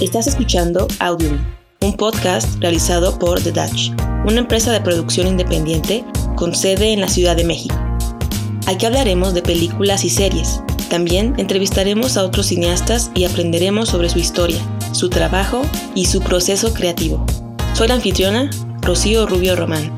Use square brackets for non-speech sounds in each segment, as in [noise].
Estás escuchando Audio, un podcast realizado por The Dutch, una empresa de producción independiente con sede en la Ciudad de México. Aquí hablaremos de películas y series. También entrevistaremos a otros cineastas y aprenderemos sobre su historia, su trabajo y su proceso creativo. Soy la anfitriona, Rocío Rubio Román.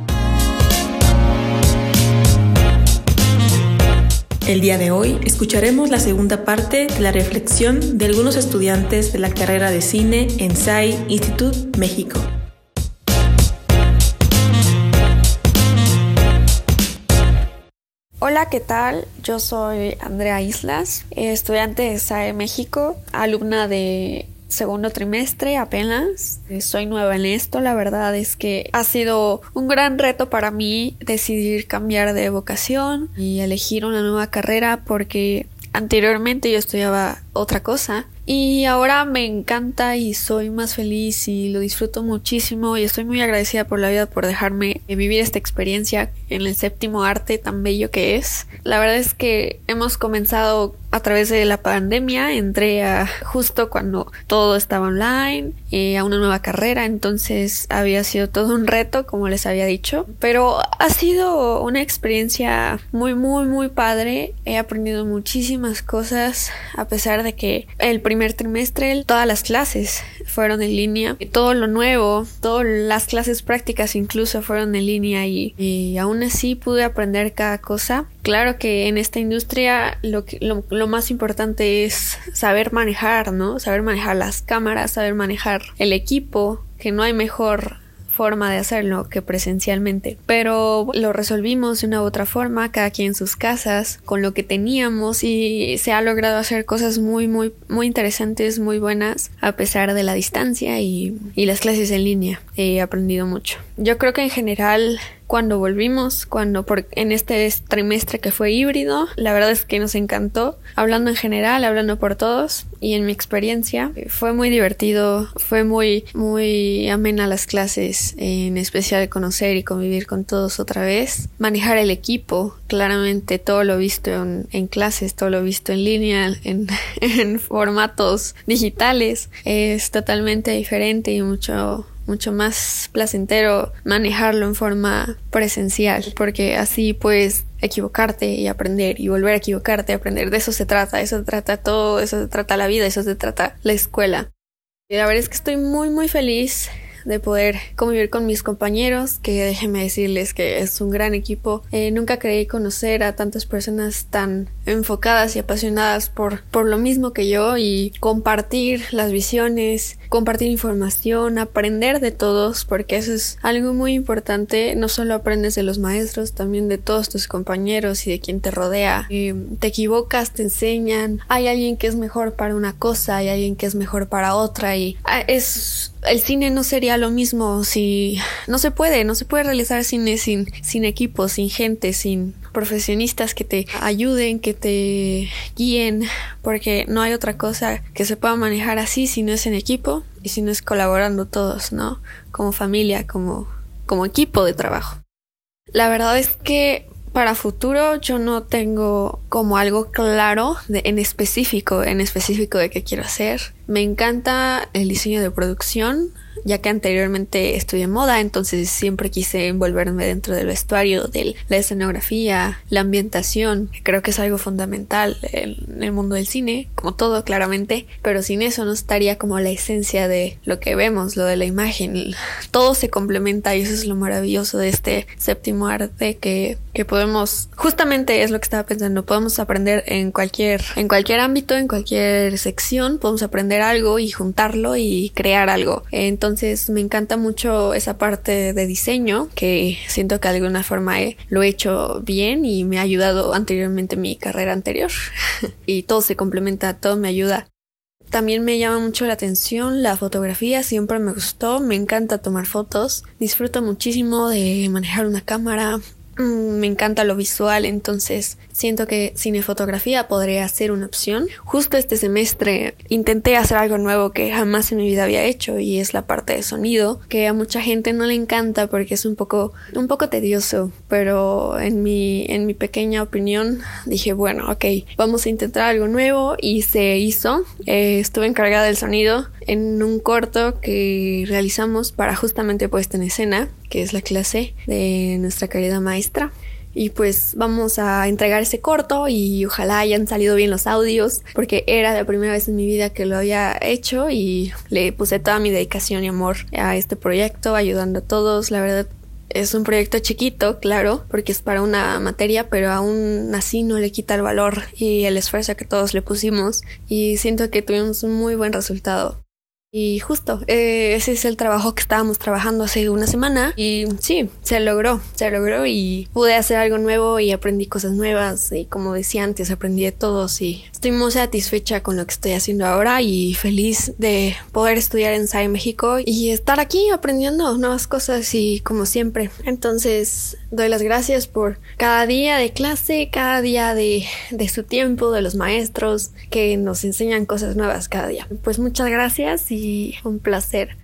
El día de hoy escucharemos la segunda parte de la reflexión de algunos estudiantes de la carrera de cine en SAI Institute México. Hola, ¿qué tal? Yo soy Andrea Islas, estudiante de SAE México, alumna de segundo trimestre apenas. Soy nueva en esto, la verdad es que ha sido un gran reto para mí decidir cambiar de vocación y elegir una nueva carrera porque anteriormente yo estudiaba otra cosa y ahora me encanta y soy más feliz y lo disfruto muchísimo y estoy muy agradecida por la vida por dejarme vivir esta experiencia en el séptimo arte tan bello que es. La verdad es que hemos comenzado a través de la pandemia, entré a justo cuando todo estaba online, eh, a una nueva carrera, entonces había sido todo un reto, como les había dicho, pero ha sido una experiencia muy, muy, muy padre. He aprendido muchísimas cosas, a pesar de que el primer trimestre todas las clases fueron en línea, todo lo nuevo, todas las clases prácticas incluso fueron en línea y, y aún así pude aprender cada cosa. Claro que en esta industria lo, que, lo, más importante es saber manejar, ¿no? Saber manejar las cámaras, saber manejar el equipo, que no hay mejor forma de hacerlo que presencialmente. Pero lo resolvimos de una u otra forma, cada quien en sus casas, con lo que teníamos y se ha logrado hacer cosas muy, muy, muy interesantes, muy buenas, a pesar de la distancia y, y las clases en línea. He aprendido mucho. Yo creo que en general cuando volvimos, cuando por, en este trimestre que fue híbrido, la verdad es que nos encantó, hablando en general, hablando por todos y en mi experiencia, fue muy divertido, fue muy, muy amena las clases, en especial conocer y convivir con todos otra vez, manejar el equipo, claramente todo lo visto en, clases, todo lo visto en línea, [laughs] en formatos digitales, es totalmente diferente y mucho mucho más placentero manejarlo en forma presencial, porque así puedes equivocarte y aprender y volver a equivocarte aprender. De eso se trata, eso se trata todo, eso se trata la vida, eso se trata la escuela. Y la verdad es que estoy muy muy feliz de poder convivir con mis compañeros, que déjenme decirles que es un gran equipo. Eh, nunca creí conocer a tantas personas tan enfocadas y apasionadas por, por lo mismo que yo y compartir las visiones, compartir información, aprender de todos, porque eso es algo muy importante. No solo aprendes de los maestros, también de todos tus compañeros y de quien te rodea. Eh, te equivocas, te enseñan. Hay alguien que es mejor para una cosa, hay alguien que es mejor para otra y ah, es el cine no sería lo mismo si no se puede, no se puede realizar cine sin, sin equipo, sin gente, sin profesionistas que te ayuden, que te guíen, porque no hay otra cosa que se pueda manejar así si no es en equipo y si no es colaborando todos, ¿no? Como familia, como, como equipo de trabajo. La verdad es que para futuro yo no tengo como algo claro de, en específico, en específico de qué quiero hacer. Me encanta el diseño de producción, ya que anteriormente estudié moda, entonces siempre quise envolverme dentro del vestuario, de la escenografía, la ambientación. Creo que es algo fundamental en el mundo del cine, como todo claramente, pero sin eso no estaría como la esencia de lo que vemos, lo de la imagen. Todo se complementa y eso es lo maravilloso de este séptimo arte que, que podemos, justamente es lo que estaba pensando, podemos aprender en cualquier, en cualquier ámbito, en cualquier sección, podemos aprender algo y juntarlo y crear algo. Entonces, entonces me encanta mucho esa parte de diseño que siento que de alguna forma lo he hecho bien y me ha ayudado anteriormente mi carrera anterior. [laughs] y todo se complementa, todo me ayuda. También me llama mucho la atención la fotografía, siempre me gustó, me encanta tomar fotos, disfruto muchísimo de manejar una cámara, me encanta lo visual, entonces siento que cinefotografía podría ser una opción. Justo este semestre intenté hacer algo nuevo que jamás en mi vida había hecho y es la parte de sonido, que a mucha gente no le encanta porque es un poco un poco tedioso, pero en mi en mi pequeña opinión dije, bueno, ok, vamos a intentar algo nuevo y se hizo. Eh, estuve encargada del sonido en un corto que realizamos para justamente puesta en escena, que es la clase de nuestra querida maestra. Y pues vamos a entregar ese corto y ojalá hayan salido bien los audios, porque era la primera vez en mi vida que lo había hecho y le puse toda mi dedicación y amor a este proyecto, ayudando a todos. La verdad es un proyecto chiquito, claro, porque es para una materia, pero aún así no le quita el valor y el esfuerzo que todos le pusimos y siento que tuvimos un muy buen resultado. Y justo, eh, ese es el trabajo que estábamos trabajando hace una semana y sí, se logró, se logró y pude hacer algo nuevo y aprendí cosas nuevas y como decía antes, aprendí de todos y estoy muy satisfecha con lo que estoy haciendo ahora y feliz de poder estudiar en SAE México y estar aquí aprendiendo nuevas cosas y como siempre. Entonces, doy las gracias por cada día de clase, cada día de, de su tiempo, de los maestros que nos enseñan cosas nuevas cada día. Pues muchas gracias un placer.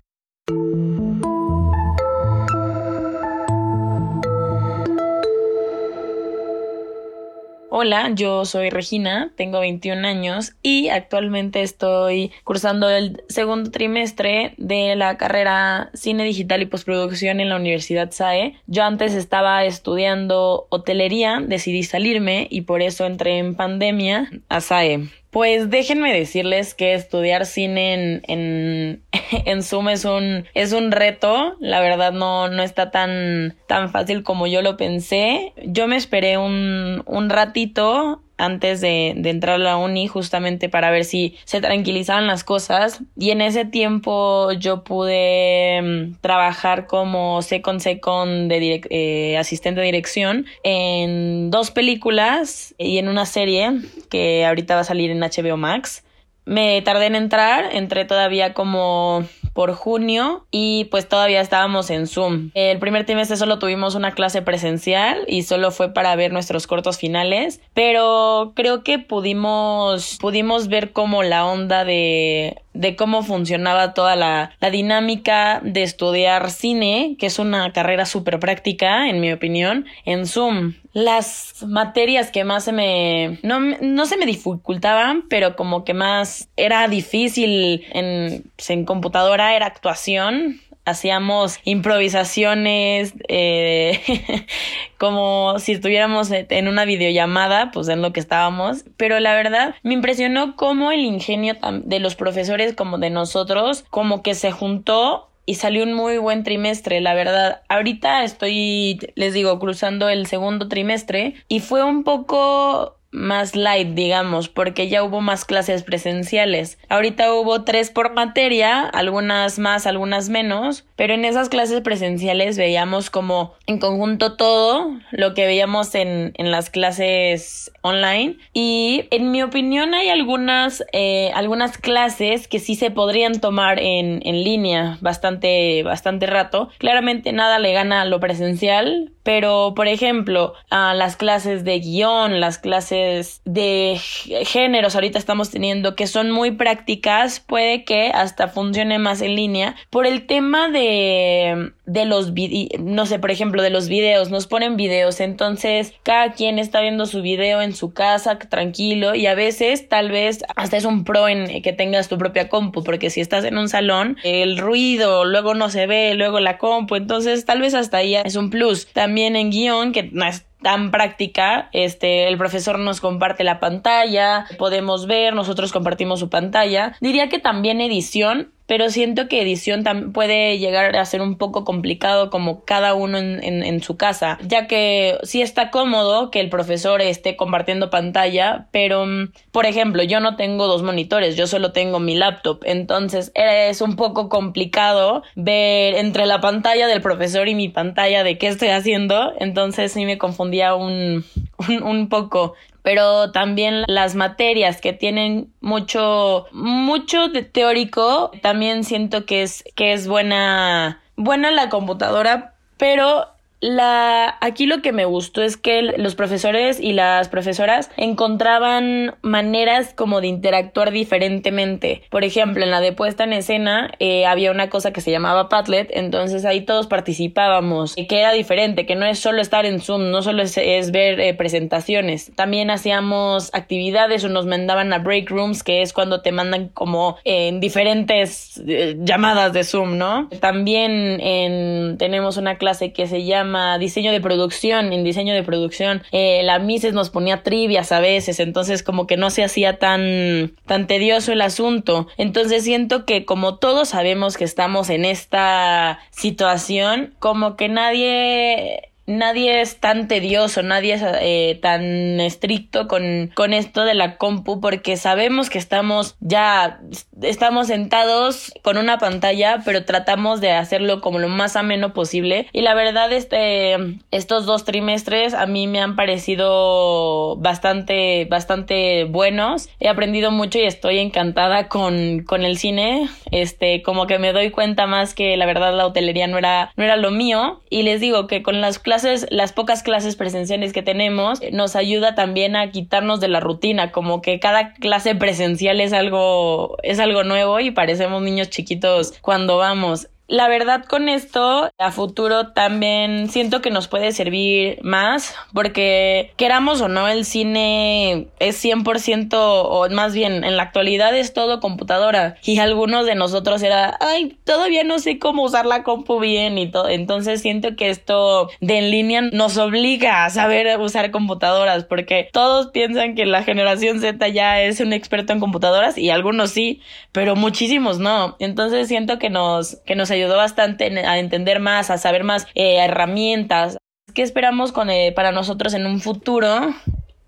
Hola, yo soy Regina, tengo 21 años y actualmente estoy cursando el segundo trimestre de la carrera Cine Digital y Postproducción en la Universidad SAE. Yo antes estaba estudiando hotelería, decidí salirme y por eso entré en pandemia a SAE. Pues déjenme decirles que estudiar cine en, en, [laughs] en, Zoom es un, es un reto. La verdad no, no está tan, tan fácil como yo lo pensé. Yo me esperé un, un ratito antes de, entrar a la uni justamente para ver si se tranquilizaban las cosas. Y en ese tiempo yo pude mm, trabajar como second second de eh, asistente de dirección en dos películas y en una serie que ahorita va a salir en HBO Max. Me tardé en entrar, entré todavía como por junio y pues todavía estábamos en Zoom. El primer trimestre solo tuvimos una clase presencial y solo fue para ver nuestros cortos finales, pero creo que pudimos pudimos ver como la onda de de cómo funcionaba toda la, la dinámica de estudiar cine, que es una carrera súper práctica, en mi opinión, en Zoom. Las materias que más se me... No, no se me dificultaban, pero como que más era difícil en, en computadora era actuación, hacíamos improvisaciones eh, [laughs] como si estuviéramos en una videollamada, pues en lo que estábamos. Pero la verdad me impresionó cómo el ingenio de los profesores como de nosotros como que se juntó y salió un muy buen trimestre, la verdad. Ahorita estoy, les digo, cruzando el segundo trimestre y fue un poco más light, digamos, porque ya hubo más clases presenciales. Ahorita hubo tres por materia, algunas más, algunas menos, pero en esas clases presenciales veíamos como en conjunto todo lo que veíamos en, en las clases online y en mi opinión hay algunas, eh, algunas clases que sí se podrían tomar en, en línea bastante, bastante rato. Claramente nada le gana a lo presencial, pero por ejemplo, a las clases de guion, las clases de géneros ahorita estamos teniendo que son muy prácticas, puede que hasta funcione más en línea por el tema de, de los no sé, por ejemplo, de los videos, nos ponen videos, entonces cada quien está viendo su video en su casa tranquilo y a veces tal vez hasta es un pro en que tengas tu propia compu, porque si estás en un salón, el ruido luego no se ve, luego la compu, entonces tal vez hasta ahí es un plus. También en guion, que no es tan práctica, este, el profesor nos comparte la pantalla, podemos ver, nosotros compartimos su pantalla. Diría que también edición, pero siento que edición puede llegar a ser un poco complicado como cada uno en, en, su casa, ya que sí está cómodo que el profesor esté compartiendo pantalla, pero mm, por ejemplo yo no tengo dos monitores, yo solo tengo mi laptop, entonces es un poco complicado ver entre la pantalla del profesor y mi pantalla de qué estoy haciendo, entonces sí me confundía un, un, un poco pero también las materias que tienen mucho, mucho de teórico, también siento que es, que es buena, buena la computadora, pero La, aquí lo que me gustó es que los profesores y las profesoras encontraban maneras como de interactuar diferentemente. Por ejemplo, en la de puesta en escena eh, había una cosa que se llamaba Padlet, entonces ahí todos participábamos, que era diferente, que no es solo estar en Zoom, no solo es, ver eh, presentaciones, también hacíamos actividades o nos mandaban a break rooms, que es cuando te mandan como en diferentes eh, llamadas de Zoom, ¿no? También en, tenemos una clase que se llama diseño de producción, en diseño de producción, eh, la Mises nos ponía trivias a veces, entonces como que no se hacía tan, tan tedioso el asunto. Entonces siento que como todos sabemos que estamos en esta situación, como que nadie nadie es tan tedioso, nadie es eh, tan estricto con, con esto de la compu porque sabemos que estamos ya, estamos sentados con una pantalla, pero tratamos de hacerlo como lo más ameno posible. Y la verdad, este, estos dos trimestres a mí me han parecido bastante, bastante buenos. He aprendido mucho y estoy encantada con, con el cine. Este, como que me doy cuenta más que la verdad la hotelería no era, no era lo mío. Y les digo que con las clases las pocas clases presenciales que tenemos, nos ayuda también a quitarnos de la rutina, como que cada clase presencial es algo, es algo nuevo y parecemos niños chiquitos cuando vamos la verdad con esto a futuro también siento que nos puede servir más porque queramos o no el cine es 100% o más bien en la actualidad es todo computadora. Y algunos de nosotros era ay todavía no sé cómo usar la compu bien y todo entonces siento que esto de en línea nos obliga a saber usar computadoras porque todos piensan que la generación Z ya es un experto en computadoras y algunos sí pero muchísimos no. Entonces siento que nos que nos ayudó bastante a entender más, a saber más eh, herramientas. ¿Qué esperamos con, eh, para nosotros en un futuro?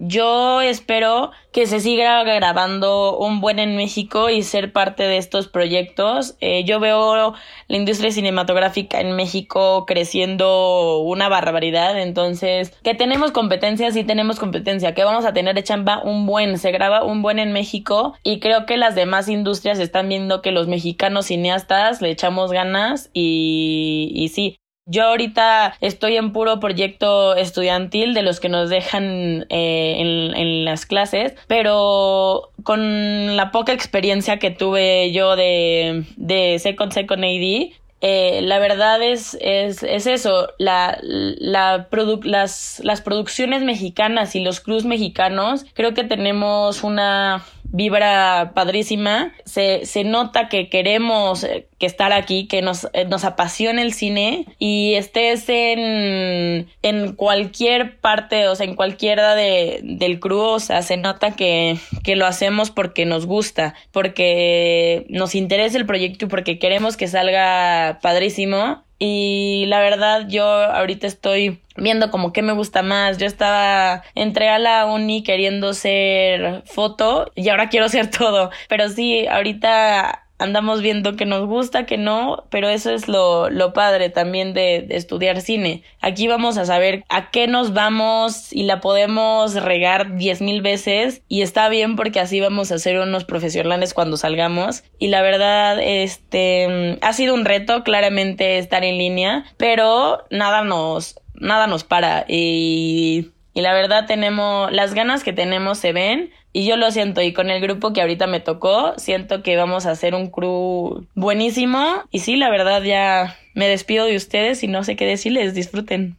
Yo espero que se siga grabando un buen en México y ser parte de estos proyectos. Eh, yo veo la industria cinematográfica en México creciendo una barbaridad. Entonces, que tenemos competencia, sí tenemos competencia. Que vamos a tener de chamba un buen, se graba un buen en México. Y creo que las demás industrias están viendo que los mexicanos cineastas le echamos ganas y, y sí. Yo ahorita estoy en puro proyecto estudiantil de los que nos dejan eh, en, las clases, pero con la poca experiencia que tuve yo de, de Second Second AD, eh, la verdad es, es, es eso, la, la las, las producciones mexicanas y los crews mexicanos, creo que tenemos una vibra padrísima. Se, se nota que queremos eh, que estar aquí, que nos, eh, nos apasiona el cine y estés en, en cualquier parte, o sea, en cualquiera de, del crew, o sea, se nota que, que lo hacemos porque nos gusta, porque nos interesa el proyecto y porque queremos que salga padrísimo y la verdad, yo ahorita estoy viendo como qué me gusta más. Yo estaba, entré a la uni queriendo ser foto y ahora quiero ser [laughs] todo. Pero sí, ahorita andamos viendo que nos gusta, que no, pero eso es lo, lo padre también de, de, estudiar cine. Aquí vamos a saber a qué nos vamos y la podemos regar diez mil veces y está bien porque así vamos a ser unos profesionales cuando salgamos. Y la verdad, este, ha sido un reto claramente estar en línea, pero nada nos, nada nos para y y la verdad tenemos, las ganas que tenemos se ven y yo lo siento y con el grupo que ahorita me tocó, siento que vamos a hacer un crew buenísimo y sí, la verdad ya me despido de ustedes y no sé qué decirles, disfruten.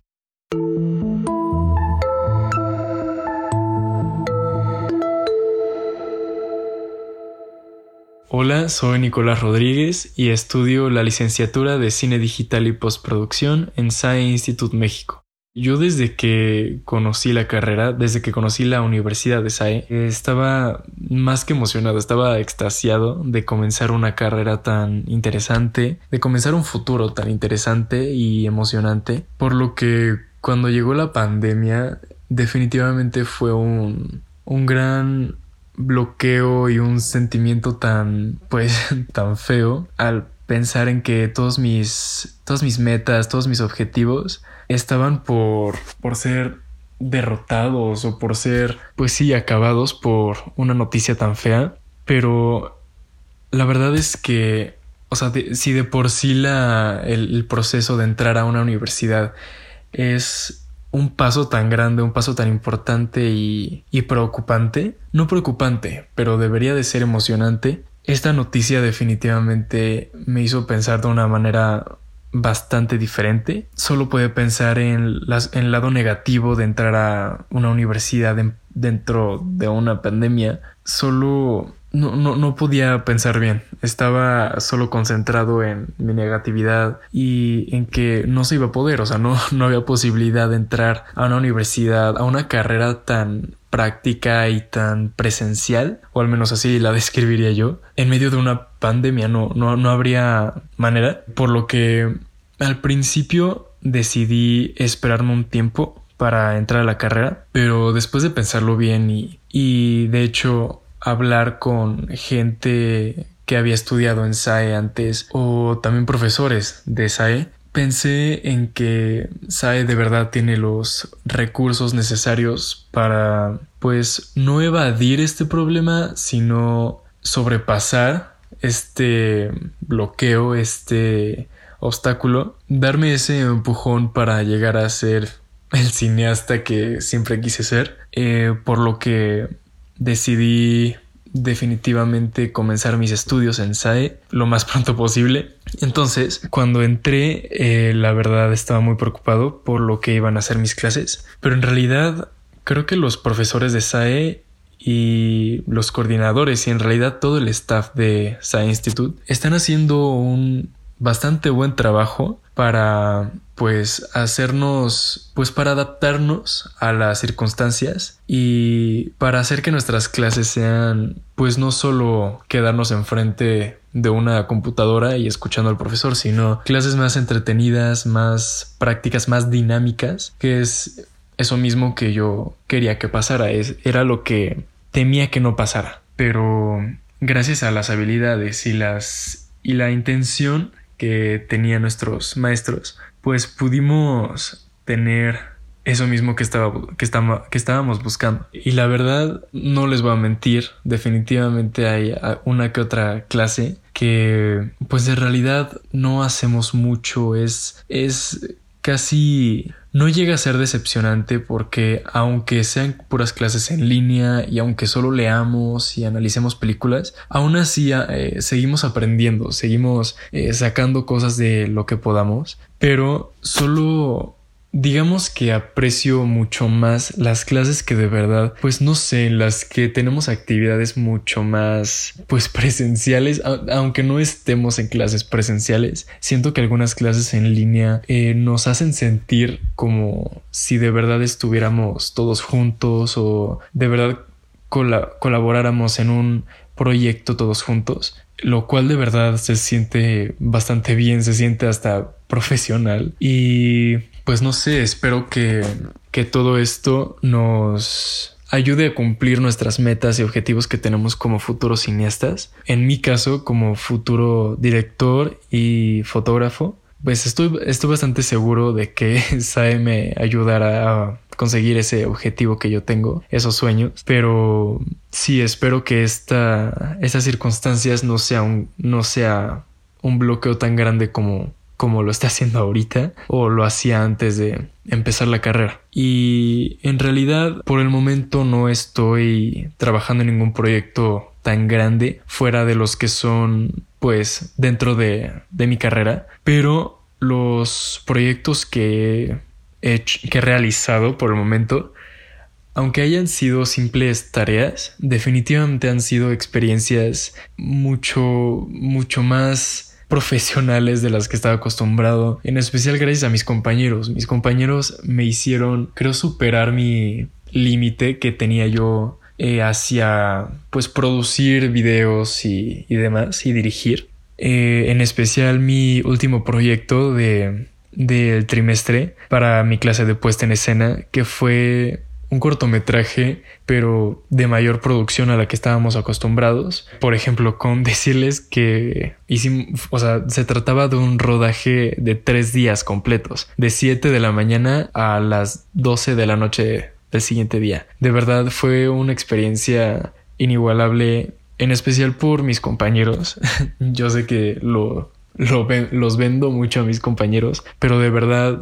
Hola, soy Nicolás Rodríguez y estudio la licenciatura de Cine Digital y Postproducción en SAE Institute México. Yo desde que conocí la carrera, desde que conocí la Universidad de SAE, estaba más que emocionado, estaba extasiado de comenzar una carrera tan interesante, de comenzar un futuro tan interesante y emocionante, por lo que cuando llegó la pandemia definitivamente fue un, un gran bloqueo y un sentimiento tan pues [laughs] tan feo al pensar en que todos mis todas mis metas, todos mis objetivos estaban por, por ser derrotados o por ser, pues sí, acabados por una noticia tan fea. Pero la verdad es que, o sea, si de por sí la, el, proceso de entrar a una universidad es un paso tan grande, un paso tan importante y, y, preocupante. No preocupante, pero debería de ser emocionante. Esta noticia definitivamente me hizo pensar de una manera bastante diferente. Solo puede pensar en, las, en el lado negativo de entrar a una universidad dentro de una pandemia. Solo no, no, no podía pensar bien. Estaba solo concentrado en mi negatividad y en que no se iba a poder. O sea, no, no había posibilidad de entrar a una universidad, a una carrera tan práctica y tan presencial, o al menos así la [laughs] describiría yo, en medio de una pandemia no, no, no habría manera, por lo que al principio decidí esperarme un tiempo para entrar a la carrera, pero después de pensarlo bien y, y de hecho hablar con gente que había estudiado en SAE antes o también profesores de SAE, pensé en que SAE de verdad tiene los recursos necesarios para pues no evadir este problema, sino sobrepasar este bloqueo, este obstáculo, darme ese empujón para llegar a ser el cineasta que siempre quise ser, eh, por lo que decidí definitivamente comenzar mis estudios en SAE lo más pronto posible. Entonces, cuando entré, eh, la verdad estaba muy preocupado por lo que iban a ser mis clases, pero en realidad creo que los profesores de SAE y los coordinadores y en realidad todo el staff de SAE Institute están haciendo un bastante buen trabajo para pues hacernos pues para adaptarnos a las circunstancias y para hacer que nuestras clases sean pues no solo quedarnos enfrente de una computadora y escuchando al profesor, sino clases más entretenidas, más prácticas, más dinámicas, que es eso mismo que yo quería que pasara, es, era lo que temía que no pasara, pero gracias a las habilidades y las y la intención que tenían nuestros maestros, pues pudimos tener eso mismo que, estaba, que, estábamos buscando. Y la verdad, no les voy a mentir, definitivamente hay una que otra clase que pues en realidad no hacemos mucho, es, es casi no llega a ser decepcionante porque aunque sean puras clases en línea y aunque solo leamos y analicemos películas, aún así eh, seguimos aprendiendo, seguimos eh, sacando cosas de lo que podamos, pero solo Digamos que aprecio mucho más las clases que de verdad, pues no sé, las que tenemos actividades mucho más, pues presenciales, aunque no estemos en clases presenciales, siento que algunas clases en línea eh, nos hacen sentir como si de verdad estuviéramos todos juntos o de verdad colaboráramos en un proyecto todos juntos, lo cual de verdad se siente bastante bien, se siente hasta profesional. Y pues no sé, espero que, que todo esto nos ayude a cumplir nuestras metas y objetivos que tenemos como futuros cineastas. En mi caso, como futuro director y fotógrafo, pues estoy, estoy bastante seguro de que [laughs] SAE me ayudará a conseguir ese objetivo que yo tengo, esos sueños, pero sí espero que esta, estas circunstancias no sea un, no sea un bloqueo tan grande como como lo está haciendo ahorita o lo hacía antes de empezar la carrera. Y en realidad por el momento no estoy trabajando en ningún proyecto tan grande fuera de los que son pues dentro de, de mi carrera, pero los proyectos que he, que he realizado por el momento aunque hayan sido simples tareas, definitivamente han sido experiencias mucho, mucho más profesionales de las que estaba acostumbrado, en especial gracias a mis compañeros. Mis compañeros me hicieron, creo, superar mi límite que tenía yo eh, hacia, pues, producir videos y, demás y dirigir. Eh, en especial mi último proyecto de del trimestre para mi clase de puesta en escena que fue un cortometraje, pero de mayor producción a la que estábamos acostumbrados. Por ejemplo, con [laughs] decirles que hicimos, o sea, se trataba de un rodaje de tres días completos, de 7 de la mañana a las 12 de la noche del siguiente día. De verdad fue una experiencia inigualable, en especial por mis compañeros. [laughs] Yo sé que lo, lo los vendo mucho a mis compañeros, pero de verdad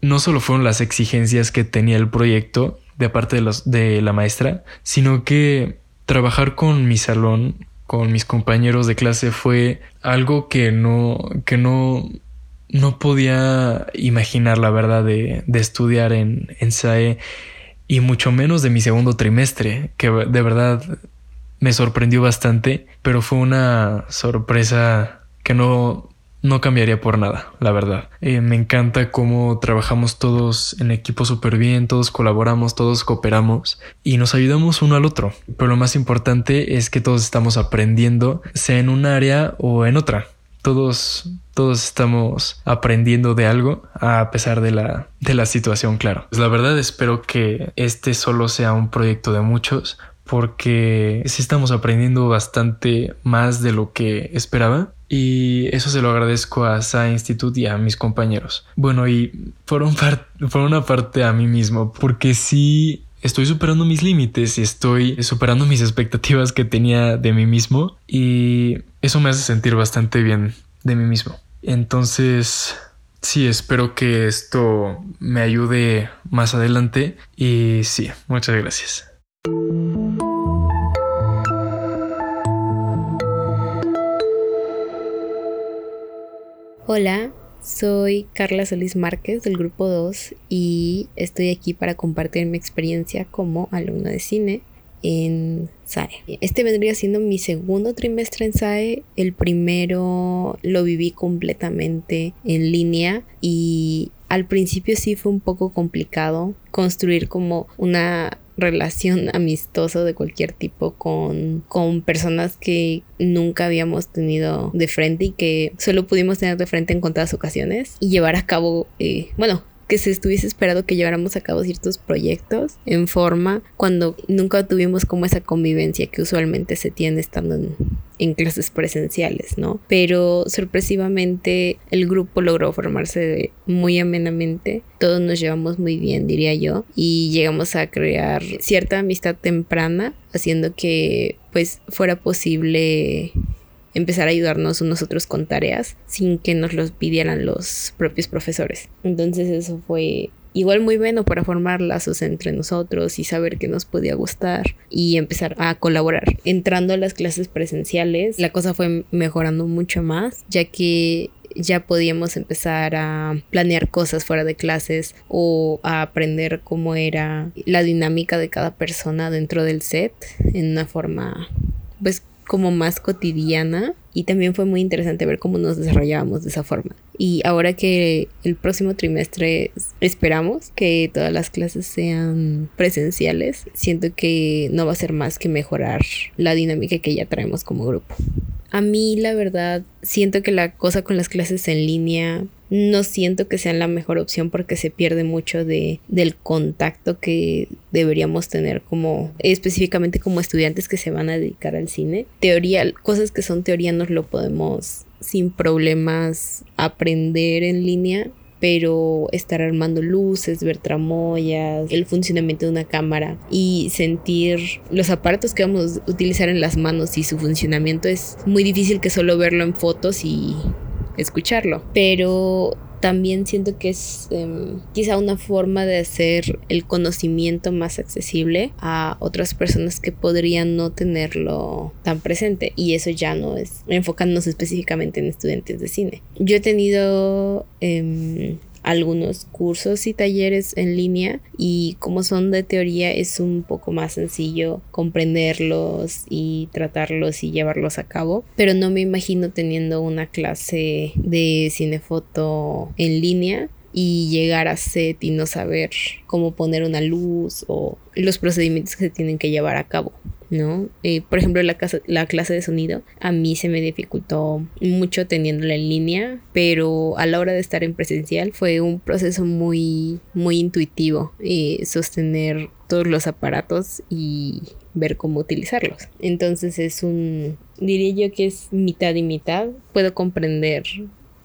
no solo fueron las exigencias que tenía el proyecto de parte de, la maestra, sino que trabajar con mi salón, con mis compañeros de clase fue algo que no, que no, no podía imaginar la verdad de, de estudiar en, en SAE y mucho menos de mi segundo trimestre, que de verdad me sorprendió bastante, pero fue una sorpresa que no, no cambiaría por nada, la verdad. Eh, me encanta cómo trabajamos todos en equipo súper bien, todos colaboramos, todos cooperamos y nos ayudamos uno al otro. Pero lo más importante es que todos estamos aprendiendo, sea en un área o en otra. Todos, todos estamos aprendiendo de algo a pesar de la, de la situación, claro. Pues la verdad espero que este solo sea un proyecto de muchos, porque sí estamos aprendiendo bastante más de lo que esperaba y eso se lo agradezco a Sa Institute y a mis compañeros. Bueno, y por, un por una parte a mí mismo, porque sí estoy superando mis límites y estoy superando mis expectativas que tenía de mí mismo y eso me hace sentir bastante bien de mí mismo. Entonces, sí, espero que esto me ayude más adelante y sí, muchas gracias. Hola, soy Carla Solís Márquez del grupo 2 y estoy aquí para compartir mi experiencia como alumna de cine en SAE. Este vendría siendo mi segundo trimestre en SAE. El primero lo viví completamente en línea y al principio sí fue un poco complicado construir como una relación [laughs] amistosa de cualquier tipo con, con personas que nunca habíamos tenido de frente y que solo pudimos tener de frente en contadas ocasiones y llevar a cabo, eh, bueno, que se estuviese esperado que lleváramos a cabo ciertos proyectos en forma cuando nunca tuvimos como esa convivencia que usualmente se tiene estando en, clases presenciales, ¿no? Pero sorpresivamente el grupo logró formarse muy amenamente, todos nos llevamos muy bien, diría yo, y llegamos a crear cierta amistad temprana, haciendo que pues fuera posible empezar a ayudarnos unos otros con tareas sin que nos los pidieran los propios profesores. Entonces eso fue igual muy bueno para formar lazos entre nosotros y saber qué nos podía gustar y empezar a colaborar. Entrando a las clases presenciales, la cosa fue mejorando mucho más, ya que ya podíamos empezar a planear cosas fuera de clases o a aprender cómo era la dinámica de cada persona dentro del set en una forma pues como más cotidiana y también fue muy interesante ver cómo nos desarrollábamos de esa forma. Y ahora que el próximo trimestre esperamos que todas las clases sean presenciales, siento que no va a ser más que mejorar la dinámica que ya traemos como grupo. A mí la verdad siento que la cosa con las clases en línea no siento que sean la mejor opción porque se pierde mucho de, del contacto que deberíamos tener como específicamente como estudiantes que se van a dedicar al cine. Teoría, cosas que son teoría nos lo podemos sin problemas aprender en línea pero estar armando luces, ver tramoyas, el funcionamiento de una cámara y sentir los aparatos que vamos a utilizar en las manos y su funcionamiento es muy difícil que solo verlo en fotos y escucharlo. Pero también siento que es em, quizá una forma de hacer el conocimiento más accesible a otras personas que podrían no tenerlo tan presente y eso ya no es enfocándonos específicamente en estudiantes de cine. Yo he tenido em, algunos cursos y talleres en línea y como son de teoría es un poco más sencillo comprenderlos y tratarlos y llevarlos a cabo, pero no me imagino teniendo una clase de cinefoto en línea y llegar a set y no saber cómo poner una luz o los procedimientos que se tienen que llevar a cabo. ¿No? Eh, por ejemplo, la, la clase de sonido a mí se me dificultó mucho teniéndola en línea, pero a la hora de estar en presencial fue un proceso muy, muy intuitivo eh, sostener todos los aparatos y ver cómo utilizarlos. Entonces es un, diría yo que es mitad y mitad. Puedo comprender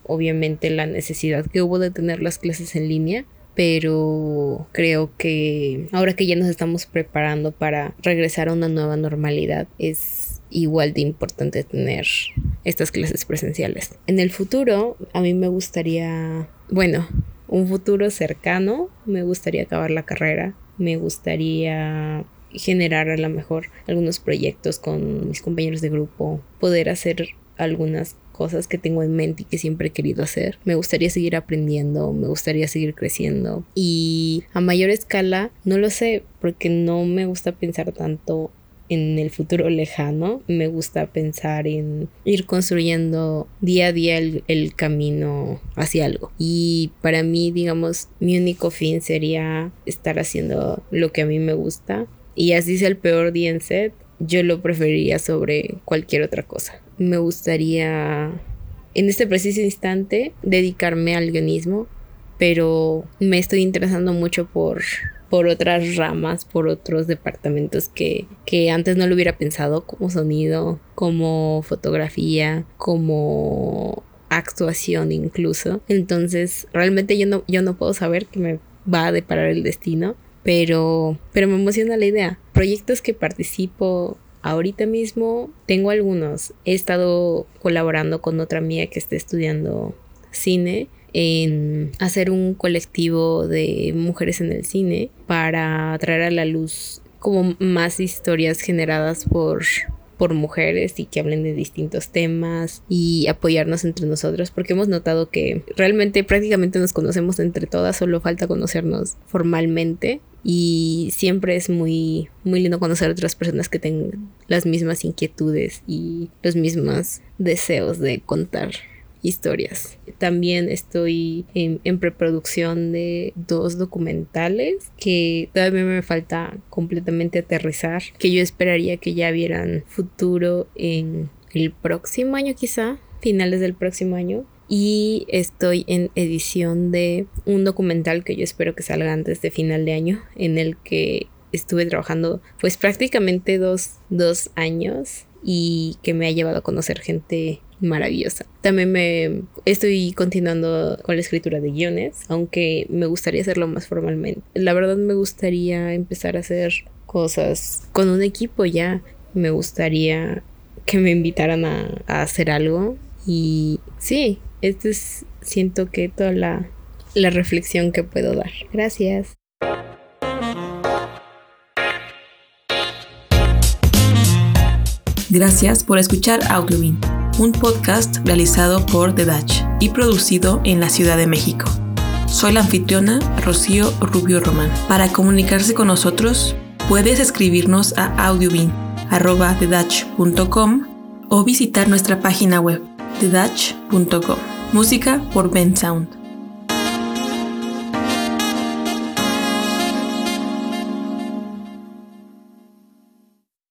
obviamente la necesidad que hubo de tener las clases en línea, pero creo que ahora que ya nos estamos preparando para regresar a una nueva normalidad, es igual de importante tener estas clases presenciales. En el futuro, a mí me gustaría, bueno, un futuro cercano me gustaría acabar la carrera, me gustaría generar a lo mejor algunos proyectos con mis compañeros de grupo, poder hacer algunas cosas que tengo en mente y que siempre he querido hacer. Me gustaría seguir aprendiendo, me gustaría seguir creciendo y a mayor escala no lo sé porque no me gusta pensar tanto en el futuro lejano. Me gusta pensar en ir construyendo día a día el, el, camino hacia algo. Y para mí, digamos, mi único fin sería estar haciendo lo que a mí me gusta. Y así sea el peor día en set, yo lo preferiría sobre cualquier otra cosa. Me gustaría en este preciso instante dedicarme al guionismo, pero me estoy interesando mucho por por otras ramas, por otros departamentos que, que antes no lo hubiera pensado, como sonido, como fotografía, como actuación incluso. Entonces, realmente yo no, yo no puedo saber qué me va a deparar el destino, pero, pero me emociona la idea. Proyectos que participo ahorita mismo, tengo algunos. He estado colaborando con otra mía que está estudiando cine en hacer un colectivo de mujeres en el cine para traer a la luz como más historias generadas por por mujeres y que hablen de distintos temas y apoyarnos entre nosotros porque hemos notado que realmente prácticamente nos conocemos entre todas, solo falta conocernos formalmente y siempre es muy muy lindo conocer a otras personas que tengan las mismas inquietudes y los mismos deseos de contar historias. También estoy en, preproducción de dos documentales que todavía me falta completamente aterrizar, que yo esperaría que ya vieran futuro en el próximo año quizá, finales del próximo año. Y estoy en edición de un documental que yo espero que salga antes de final de año, en el que estuve trabajando pues prácticamente dos, dos años y que me ha llevado a conocer gente maravillosa. También me estoy continuando con la escritura de guiones, aunque me gustaría hacerlo más formalmente. La verdad me gustaría empezar a hacer cosas con un equipo ya. Me gustaría que me invitaran a, hacer algo. Y sí, esto es, siento que toda la, la reflexión que puedo dar. Gracias. Gracias por escuchar Outlooming un podcast realizado por The Dutch y producido en la Ciudad de México. Soy la anfitriona Rocío Rubio Román. Para comunicarse con nosotros, puedes escribirnos a audiobin.com o visitar nuestra página web thedutch.com. Música por Ben Sound.